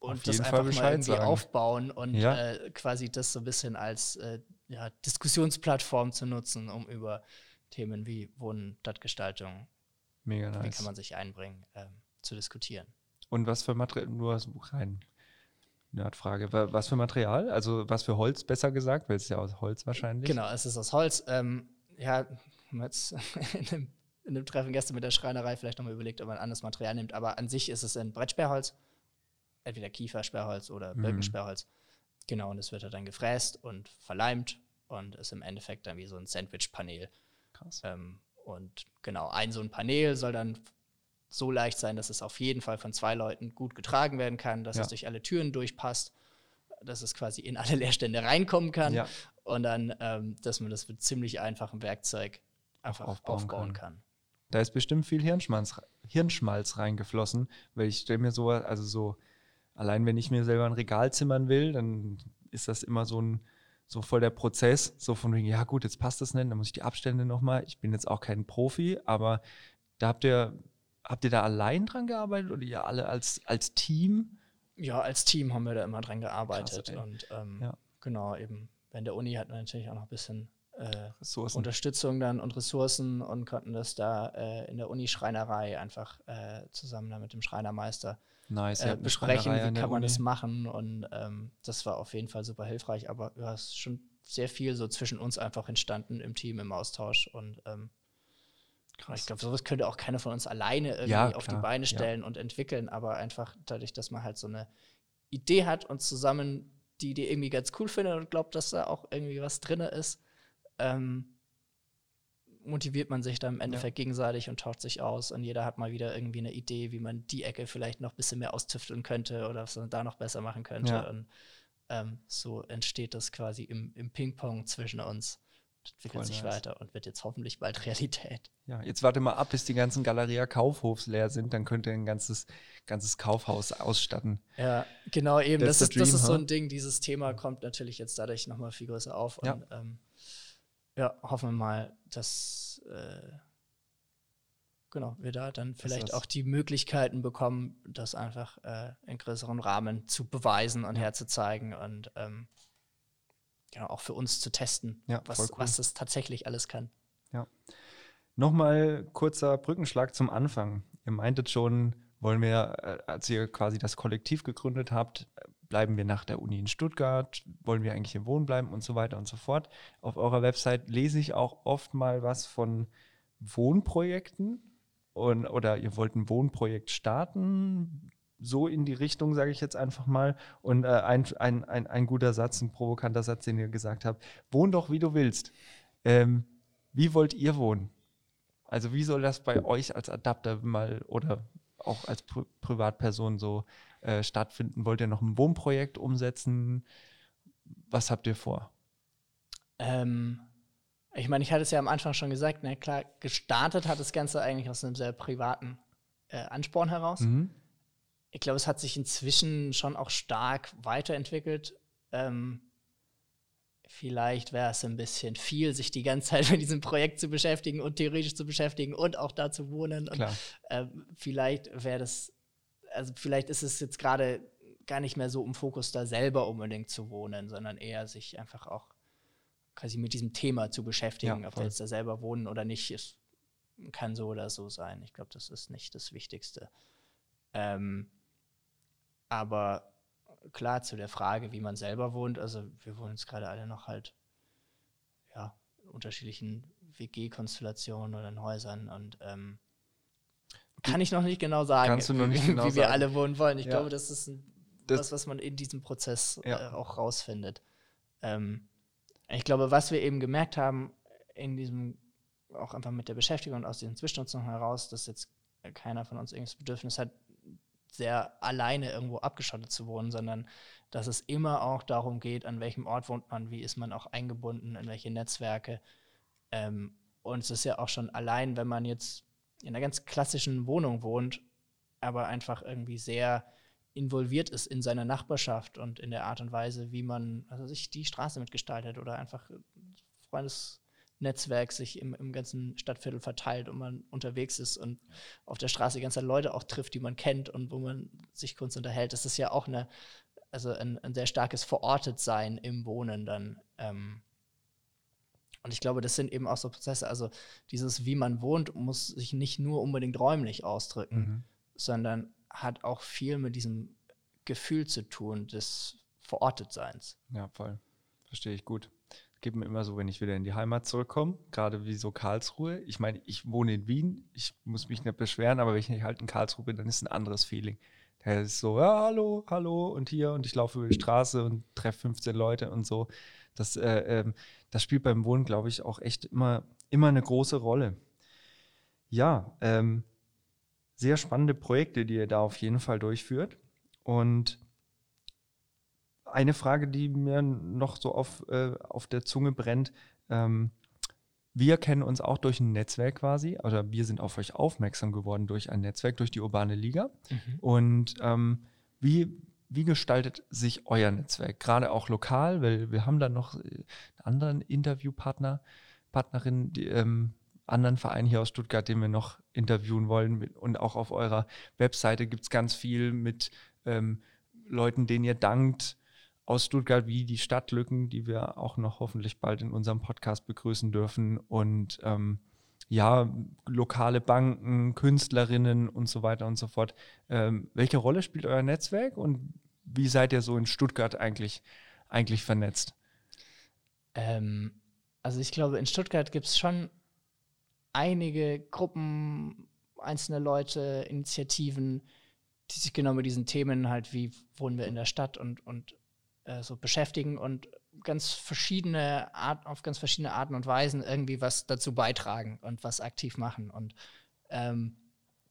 und das einfach mal irgendwie sagen. aufbauen und ja. äh, quasi das so ein bisschen als äh, ja, Diskussionsplattform zu nutzen, um über Themen wie Wohnen, Stadtgestaltung, Mega nice. wie kann man sich einbringen, ähm, zu diskutieren. Und was für Material, nur Buch rein, Nerdfrage. Was für Material? Also was für Holz, besser gesagt, weil es ist ja aus Holz wahrscheinlich. Genau, es ist aus Holz. Ähm, ja, jetzt *laughs* in dem, in dem Treffen gestern mit der Schreinerei vielleicht nochmal überlegt, ob man ein anderes Material nimmt. Aber an sich ist es ein Brettsperrholz, entweder Kiefersperrholz oder mhm. Birkensperrholz. Mhm. Genau, und es wird halt dann gefräst und verleimt und ist im Endeffekt dann wie so ein Sandwich-Panel. Krass. Ähm, und genau, ein so ein Panel soll dann so leicht sein, dass es auf jeden Fall von zwei Leuten gut getragen werden kann, dass ja. es durch alle Türen durchpasst, dass es quasi in alle *laughs* Leerstände reinkommen kann ja. und dann, ähm, dass man das mit ziemlich einfachem Werkzeug einfach aufbauen, aufbauen kann. kann. Da ist bestimmt viel Hirnschmalz, Hirnschmalz reingeflossen, weil ich stelle mir so, also so, allein wenn ich mir selber ein Regal zimmern will, dann ist das immer so ein, so voll der Prozess, so von wegen, ja gut, jetzt passt das nicht, dann muss ich die Abstände nochmal. Ich bin jetzt auch kein Profi, aber da habt ihr habt ihr da allein dran gearbeitet oder ihr alle als, als Team? Ja, als Team haben wir da immer dran gearbeitet. Krass, und ähm, ja. genau, eben, wenn der Uni hat man natürlich auch noch ein bisschen äh, Unterstützung dann und Ressourcen und konnten das da äh, in der Uni-Schreinerei einfach äh, zusammen dann mit dem Schreinermeister nice, äh, besprechen, wie kann man das machen. Und ähm, das war auf jeden Fall super hilfreich, aber ja, es ist schon sehr viel so zwischen uns einfach entstanden im Team, im Austausch und ähm. Ich glaube, sowas könnte auch keiner von uns alleine irgendwie ja, auf die Beine stellen ja. und entwickeln, aber einfach dadurch, dass man halt so eine Idee hat und zusammen die Idee irgendwie ganz cool findet und glaubt, dass da auch irgendwie was drin ist, ähm, motiviert man sich dann im Endeffekt ja. gegenseitig und tauscht sich aus und jeder hat mal wieder irgendwie eine Idee, wie man die Ecke vielleicht noch ein bisschen mehr austüfteln könnte oder was man da noch besser machen könnte. Ja. Und ähm, so entsteht das quasi im, im Ping-Pong zwischen uns entwickelt Voll sich nice. weiter und wird jetzt hoffentlich bald *laughs* Realität. Ja, jetzt warte mal ab, bis die ganzen Galeria Kaufhofs leer sind, dann könnt ihr ein ganzes, ganzes Kaufhaus ausstatten. Ja, genau eben. das ist, Dream, das ist so ein Ding, dieses Thema kommt natürlich jetzt dadurch nochmal viel größer auf. Ja. Und ähm, ja, hoffen wir mal, dass äh, genau, wir da dann vielleicht auch die Möglichkeiten bekommen, das einfach äh, in größerem Rahmen zu beweisen und ja. herzuzeigen und ähm, genau, auch für uns zu testen, ja, was, cool. was das tatsächlich alles kann. Ja. Nochmal kurzer Brückenschlag zum Anfang. Ihr meintet schon, wollen wir, äh, als ihr quasi das Kollektiv gegründet habt, bleiben wir nach der Uni in Stuttgart, wollen wir eigentlich hier wohnen bleiben und so weiter und so fort. Auf eurer Website lese ich auch oft mal was von Wohnprojekten und, oder ihr wollt ein Wohnprojekt starten so in die Richtung, sage ich jetzt einfach mal. Und äh, ein, ein, ein, ein guter Satz, ein provokanter Satz, den ihr gesagt habt. Wohn doch, wie du willst. Ähm, wie wollt ihr wohnen? Also wie soll das bei euch als Adapter mal oder auch als Pri Privatperson so äh, stattfinden? Wollt ihr noch ein Wohnprojekt umsetzen? Was habt ihr vor? Ähm, ich meine, ich hatte es ja am Anfang schon gesagt, na klar, gestartet hat das Ganze eigentlich aus einem sehr privaten äh, Ansporn heraus. Mhm ich glaube, es hat sich inzwischen schon auch stark weiterentwickelt. Ähm, vielleicht wäre es ein bisschen viel, sich die ganze Zeit mit diesem Projekt zu beschäftigen und theoretisch zu beschäftigen und auch da zu wohnen. Und, äh, vielleicht wäre das, also vielleicht ist es jetzt gerade gar nicht mehr so im Fokus, da selber unbedingt zu wohnen, sondern eher sich einfach auch quasi mit diesem Thema zu beschäftigen, ja, ob wir jetzt da selber wohnen oder nicht. Es kann so oder so sein. Ich glaube, das ist nicht das Wichtigste. Ähm, aber klar, zu der Frage, wie man selber wohnt, also wir wohnen jetzt gerade alle noch halt, ja, in unterschiedlichen WG-Konstellationen oder in Häusern und ähm, *laughs* kann ich noch nicht genau sagen, Kannst du noch nicht genau wie wir sagen. alle wohnen wollen. Ich ja. glaube, das ist ein, das was, was man in diesem Prozess ja. äh, auch rausfindet. Ähm, ich glaube, was wir eben gemerkt haben, in diesem, auch einfach mit der Beschäftigung und aus diesen Zwischennutzungen heraus, dass jetzt keiner von uns irgendwas Bedürfnis hat, sehr alleine irgendwo abgeschottet zu wohnen, sondern dass es immer auch darum geht, an welchem Ort wohnt man, wie ist man auch eingebunden, in welche Netzwerke. Ähm, und es ist ja auch schon allein, wenn man jetzt in einer ganz klassischen Wohnung wohnt, aber einfach irgendwie sehr involviert ist in seiner Nachbarschaft und in der Art und Weise, wie man also sich die Straße mitgestaltet oder einfach Freundes Netzwerk sich im, im ganzen Stadtviertel verteilt und man unterwegs ist und auf der Straße die ganze Zeit Leute auch trifft, die man kennt und wo man sich kurz unterhält. Das ist ja auch eine, also ein, ein sehr starkes Verortetsein im Wohnen dann. Ähm, und ich glaube, das sind eben auch so Prozesse. Also dieses, wie man wohnt, muss sich nicht nur unbedingt räumlich ausdrücken, mhm. sondern hat auch viel mit diesem Gefühl zu tun des Verortetseins. Ja, voll. Verstehe ich gut geht mir immer so, wenn ich wieder in die Heimat zurückkomme, gerade wie so Karlsruhe. Ich meine, ich wohne in Wien, ich muss mich nicht beschweren, aber wenn ich nicht halt in Karlsruhe bin, dann ist ein anderes Feeling. Da ist so, ja, hallo, hallo und hier und ich laufe über die Straße und treffe 15 Leute und so. Das, äh, ähm, das spielt beim Wohnen, glaube ich, auch echt immer, immer eine große Rolle. Ja, ähm, sehr spannende Projekte, die ihr da auf jeden Fall durchführt. Und eine Frage, die mir noch so auf, äh, auf der Zunge brennt. Ähm, wir kennen uns auch durch ein Netzwerk quasi, oder wir sind auf euch aufmerksam geworden durch ein Netzwerk, durch die Urbane Liga. Mhm. Und ähm, wie, wie gestaltet sich euer Netzwerk? Gerade auch lokal, weil wir haben da noch einen äh, anderen Interviewpartner, Partnerin, die, ähm, anderen Verein hier aus Stuttgart, den wir noch interviewen wollen. Und auch auf eurer Webseite gibt es ganz viel mit ähm, Leuten, denen ihr dankt, aus Stuttgart wie die Stadtlücken, die wir auch noch hoffentlich bald in unserem Podcast begrüßen dürfen. Und ähm, ja, lokale Banken, Künstlerinnen und so weiter und so fort. Ähm, welche Rolle spielt euer Netzwerk und wie seid ihr so in Stuttgart eigentlich, eigentlich vernetzt? Ähm, also ich glaube, in Stuttgart gibt es schon einige Gruppen, einzelne Leute, Initiativen, die sich genau mit diesen Themen halt, wie wohnen wir in der Stadt und, und äh, so beschäftigen und ganz verschiedene Art, auf ganz verschiedene Arten und Weisen irgendwie was dazu beitragen und was aktiv machen. Und ähm,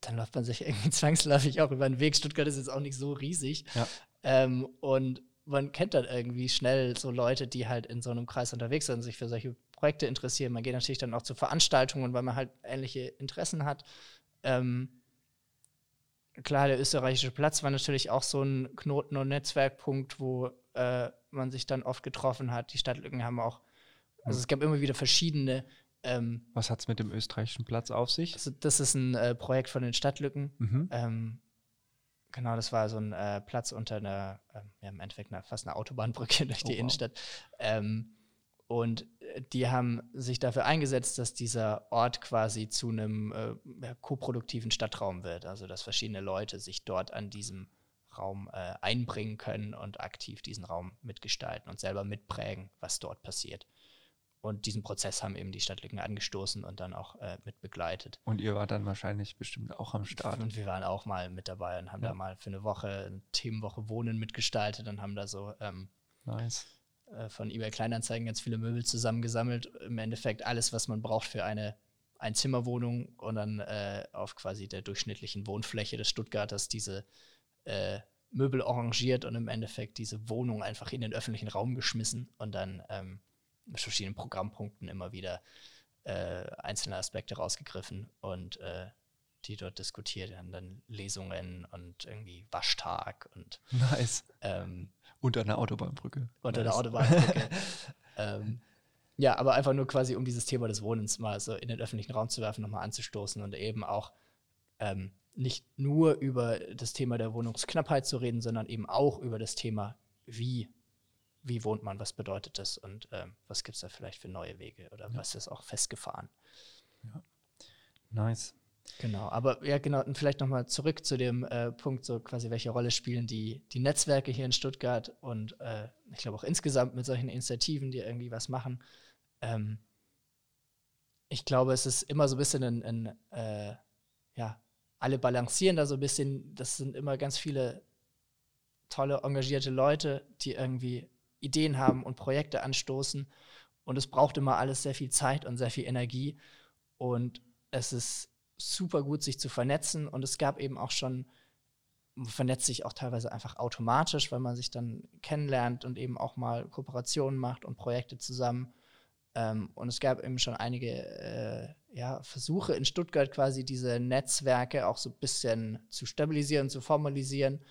dann läuft man sich *laughs* irgendwie zwangsläufig auch über den Weg. Stuttgart ist jetzt auch nicht so riesig. Ja. Ähm, und man kennt dann irgendwie schnell so Leute, die halt in so einem Kreis unterwegs sind und sich für solche Projekte interessieren. Man geht natürlich dann auch zu Veranstaltungen, weil man halt ähnliche Interessen hat. Ähm, klar, der österreichische Platz war natürlich auch so ein Knoten- und Netzwerkpunkt, wo äh, man sich dann oft getroffen hat. Die Stadtlücken haben auch, also es gab immer wieder verschiedene. Ähm, Was hat es mit dem österreichischen Platz auf sich? also das ist ein äh, Projekt von den Stadtlücken. Mhm. Ähm, genau, das war so ein äh, Platz unter einer, ähm, ja, im Endeffekt eine, fast eine Autobahnbrücke *laughs* durch die Oh, wow. Innenstadt. Ähm, und äh, die haben sich dafür eingesetzt, dass dieser Ort quasi zu einem äh, koproduktiven Stadtraum wird. Also, dass verschiedene Leute sich dort an diesem Raum äh, einbringen können und aktiv diesen Raum mitgestalten und selber mitprägen, was dort passiert. Und diesen Prozess haben eben die Stadtlücken angestoßen und dann auch äh, mit begleitet. Und ihr wart dann wahrscheinlich bestimmt auch am Start. Und wir waren auch mal mit dabei und haben Ja. da mal für eine Woche eine Themenwoche Wohnen mitgestaltet und haben da so ähm, Nice. äh, von eBay Kleinanzeigen ganz viele Möbel zusammengesammelt. Im Endeffekt alles, was man braucht für eine Einzimmerwohnung und dann äh, auf quasi der durchschnittlichen Wohnfläche des Stuttgarters diese äh, Möbel arrangiert und im Endeffekt diese Wohnung einfach in den öffentlichen Raum geschmissen und dann ähm, verschiedenen Programmpunkten immer wieder äh, einzelne Aspekte rausgegriffen und äh, die dort diskutiert. Haben dann Lesungen und irgendwie Waschtag und Nice. ähm, Unter einer Autobahnbrücke. unter nice. der Autobahnbrücke. *laughs* ähm, ja, aber einfach nur quasi, um dieses Thema des Wohnens mal so in den öffentlichen Raum zu werfen, nochmal anzustoßen und eben auch ähm, nicht nur über das Thema der Wohnungsknappheit zu reden, sondern eben auch über das Thema, wie, wie wohnt man, was bedeutet das und ähm, was gibt es da vielleicht für neue Wege oder was ist auch festgefahren. Nice. Genau, aber ja, genau, und vielleicht nochmal zurück zu dem äh, Punkt, so quasi, welche Rolle spielen die, die Netzwerke hier in Stuttgart und äh, ich glaube auch insgesamt mit solchen Initiativen, die irgendwie was machen. Ähm, ich glaube, es ist immer so ein bisschen ein, ein äh, ja, alle balancieren da so ein bisschen, das sind immer ganz viele tolle, engagierte Leute, die irgendwie Ideen haben und Projekte anstoßen. Und es braucht immer alles sehr viel Zeit und sehr viel Energie. Und es ist super gut, sich zu vernetzen. Und es gab eben auch schon, man vernetzt sich auch teilweise einfach automatisch, weil man sich dann kennenlernt und eben auch mal Kooperationen macht und Projekte zusammen. Ähm, und es gab eben schon einige äh, ja, Versuche in Stuttgart quasi diese Netzwerke auch so ein bisschen zu stabilisieren, zu formalisieren.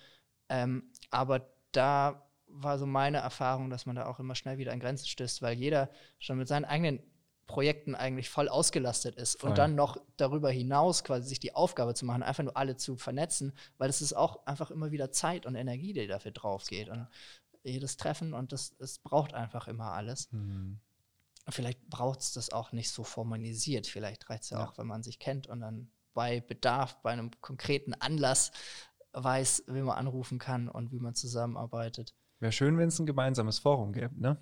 Ähm, aber da war so meine Erfahrung, dass man da auch immer schnell wieder an Grenzen stößt, weil jeder schon mit seinen eigenen Projekten eigentlich voll ausgelastet ist Voll. und dann noch darüber hinaus quasi sich die Aufgabe zu machen, einfach nur alle zu vernetzen, weil es ist auch einfach immer wieder Zeit und Energie, die dafür drauf geht und jedes Treffen und das, es braucht einfach immer alles. Hm. Vielleicht braucht es das auch nicht so formalisiert. Vielleicht reicht es ja, Ja. auch, wenn man sich kennt und dann bei Bedarf, bei einem konkreten Anlass weiß, wie man anrufen kann und wie man zusammenarbeitet. Wäre schön, wenn es ein gemeinsames Forum gäbe, ne?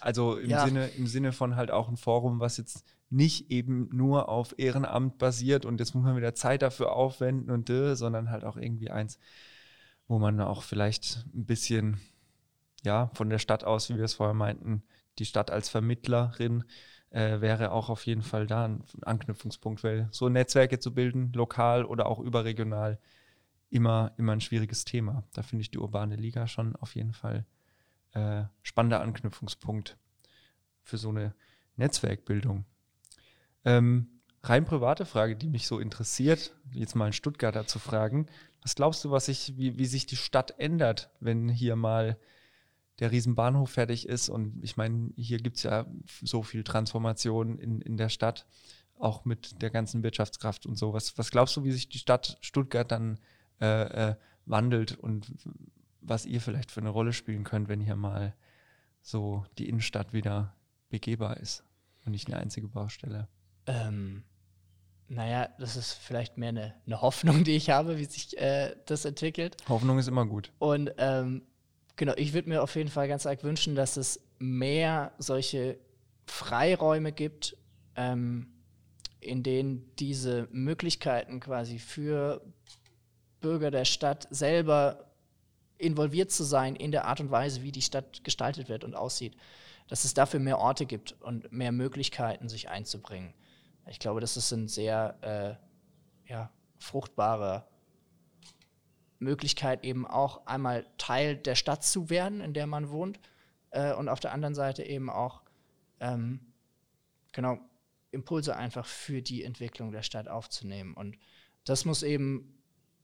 Also im, Ja. Sinne, im Sinne von halt auch ein Forum, was jetzt nicht eben nur auf Ehrenamt basiert und jetzt muss man wieder Zeit dafür aufwenden und äh, sondern halt auch irgendwie eins, wo man auch vielleicht ein bisschen, ja, von der Stadt aus, wie wir es vorher meinten, die Stadt als Vermittlerin äh, wäre auch auf jeden Fall da ein Anknüpfungspunkt, weil so Netzwerke zu bilden, lokal oder auch überregional, immer, immer ein schwieriges Thema. Da finde ich die urbane Liga schon auf jeden Fall äh, spannender Anknüpfungspunkt für so eine Netzwerkbildung. Ähm, rein private Frage, die mich so interessiert, jetzt mal einen Stuttgarter zu fragen. Was glaubst du, was sich, wie, wie sich die Stadt ändert, wenn hier mal der Riesenbahnhof fertig ist? Und ich meine, hier gibt es ja so viel Transformation in, in der Stadt, auch mit der ganzen Wirtschaftskraft und so. Was, was glaubst du, wie sich die Stadt Stuttgart dann äh, äh, wandelt und was ihr vielleicht für eine Rolle spielen könnt, wenn hier mal so die Innenstadt wieder begehbar ist und nicht eine einzige Baustelle. Ähm, naja, das ist vielleicht mehr eine, eine Hoffnung, die ich habe, wie sich äh, das entwickelt. Hoffnung ist immer gut. Und ähm, genau, ich würde mir auf jeden Fall ganz arg wünschen, dass es mehr solche Freiräume gibt, ähm, in denen diese Möglichkeiten quasi für Bürger der Stadt selber involviert zu sein in der Art und Weise, wie die Stadt gestaltet wird und aussieht. Dass es dafür mehr Orte gibt und mehr Möglichkeiten, sich einzubringen. Ich glaube, das ist ein sehr äh, ja, fruchtbarer Möglichkeit, eben auch einmal Teil der Stadt zu werden, in der man wohnt, äh, und auf der anderen Seite eben auch ähm, genau Impulse einfach für die Entwicklung der Stadt aufzunehmen. Und das muss eben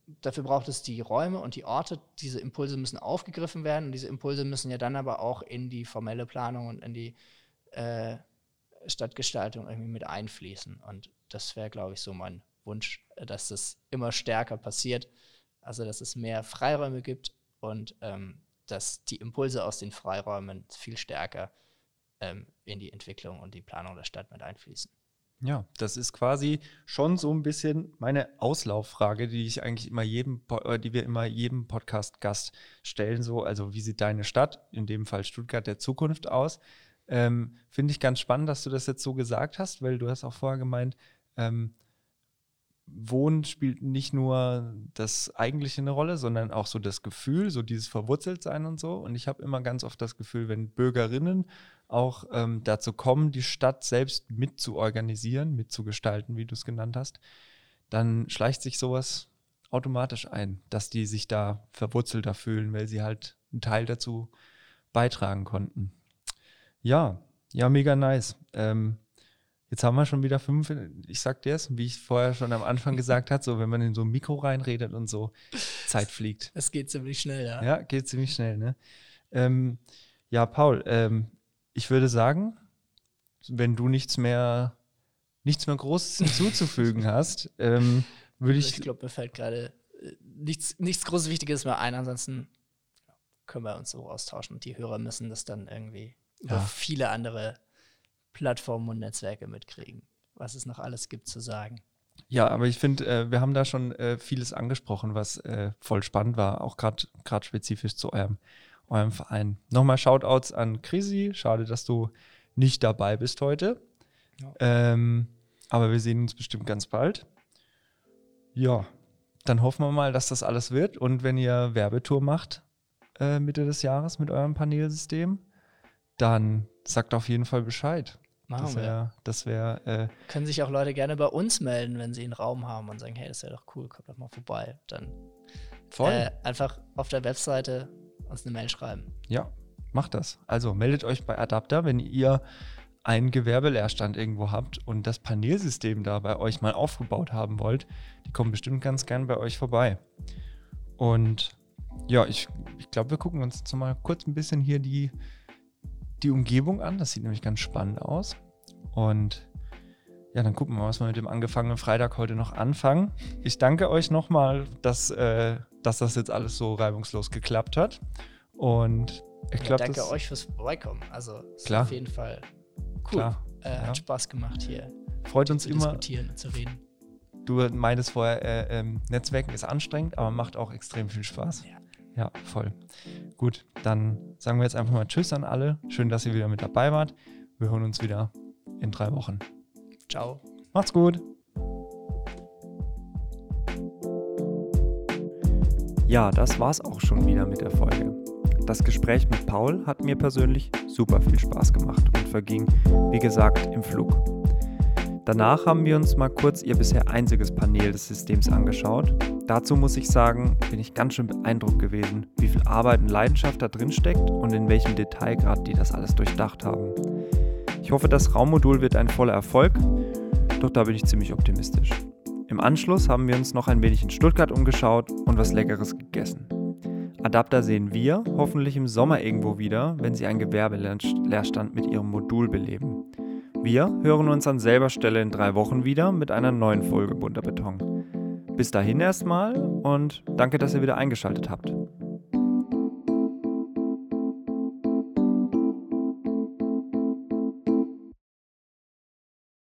dafür braucht es die Räume und die Orte. Diese Impulse müssen aufgegriffen werden und diese Impulse müssen ja dann aber auch in die formelle Planung und in die äh, Stadtgestaltung irgendwie mit einfließen. Und das wäre, glaube ich, so mein Wunsch, dass das immer stärker passiert. Also, dass es mehr Freiräume gibt und ähm, dass die Impulse aus den Freiräumen viel stärker ähm, in die Entwicklung und die Planung der Stadt mit einfließen. Ja, das ist quasi schon so ein bisschen meine Auslauffrage, die ich eigentlich immer jedem, äh, die wir immer jedem Podcast-Gast stellen. So, also wie sieht deine Stadt, in dem Fall Stuttgart der Zukunft aus? Ähm, Finde ich ganz spannend, dass du das jetzt so gesagt hast, weil du hast auch vorher gemeint, ähm, Wohnen spielt nicht nur das eigentliche eine Rolle, sondern auch so das Gefühl, so dieses Verwurzeltsein und so. Und ich habe immer ganz oft das Gefühl, wenn Bürgerinnen auch ähm, dazu kommen, die Stadt selbst mitzuorganisieren, mitzugestalten, wie du es genannt hast, dann schleicht sich sowas automatisch ein, dass die sich da verwurzelter fühlen, weil sie halt einen Teil dazu beitragen konnten. Ja, ja, mega nice. Ähm, Jetzt haben wir schon wieder fünf, ich sag dir es, wie ich vorher schon am Anfang *laughs* gesagt habe, so wenn man in so ein Mikro reinredet und so, Zeit fliegt. Es geht ziemlich schnell, ja. Ja, geht ziemlich schnell, ne? Ähm, ja, Paul, ähm, ich würde sagen, wenn du nichts mehr, nichts mehr Großes hinzuzufügen *laughs* hast, ähm, würde ich. Ich glaube, mir fällt gerade äh, nichts, nichts Großes Wichtiges mehr ein, ansonsten können wir uns so austauschen und die Hörer müssen das dann irgendwie über viele andere Plattformen und Netzwerke mitkriegen, was es noch alles gibt zu sagen. Ja, aber ich finde, äh, wir haben da schon äh, vieles angesprochen, was äh, voll spannend war, auch gerade spezifisch zu eurem, eurem Verein. Nochmal Shoutouts an Chrissy. Schade, dass du nicht dabei bist heute. Ja. Ähm, aber wir sehen uns bestimmt ganz bald. Ja, dann hoffen wir mal, dass das alles wird. Und wenn ihr Werbetour macht äh, Mitte des Jahres mit eurem Panelsystem, dann sagt auf jeden Fall Bescheid. Machen das wär, Das wäre. Äh, Können sich auch Leute gerne bei uns melden, wenn sie einen Raum haben und sagen, hey, das wäre doch cool, kommt doch mal vorbei. Dann Voll. Äh, einfach auf der Webseite uns eine Mail schreiben. Ja, macht das. Also meldet euch bei Adapter, wenn ihr einen Gewerbelehrstand irgendwo habt und das Panelsystem da bei euch mal aufgebaut haben wollt. Die kommen bestimmt ganz gern bei euch vorbei. Und ja, ich, ich glaube, wir gucken uns jetzt mal kurz ein bisschen hier die die Umgebung an. Das sieht nämlich ganz spannend aus. Und ja, dann gucken wir mal, was wir mit dem angefangenen Freitag heute noch anfangen. Ich danke euch nochmal, dass, äh, dass das jetzt alles so reibungslos geklappt hat. Und ich glaube. Ja, danke euch fürs Vorbeikommen. Also, es klar. auf jeden Fall cool. Klar. Äh, ja. Hat Spaß gemacht hier. Freut uns zu immer. diskutieren und zu reden. Du meintest vorher, äh, ähm, Netzwerken ist anstrengend, aber macht auch extrem viel Spaß. Ja. Ja, voll. Gut, dann sagen wir jetzt einfach mal Tschüss an alle. Schön, dass ihr wieder mit dabei wart. Wir hören uns wieder in drei Wochen. Ciao. Macht's gut. Ja, das war's auch schon wieder mit der Folge. Das Gespräch mit Paul hat mir persönlich super viel Spaß gemacht und verging, wie gesagt, im Flug. Danach haben wir uns mal kurz ihr bisher einziges Panel des Systems angeschaut. Dazu muss ich sagen, bin ich ganz schön beeindruckt gewesen, wie viel Arbeit und Leidenschaft da drin steckt und in welchem Detailgrad die das alles durchdacht haben. Ich hoffe, das Raummodul wird ein voller Erfolg, doch da bin ich ziemlich optimistisch. Im Anschluss haben wir uns noch ein wenig in Stuttgart umgeschaut und was Leckeres gegessen. Adapter sehen wir hoffentlich im Sommer irgendwo wieder, wenn sie einen Gewerbelehrstand mit ihrem Modul beleben. Wir hören uns an selber Stelle in drei Wochen wieder mit einer neuen Folge Bunter Beton. Bis dahin erstmal und danke, dass ihr wieder eingeschaltet habt.